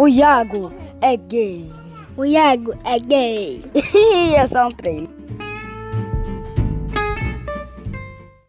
O Iago é gay. O Iago é gay. é só um treino.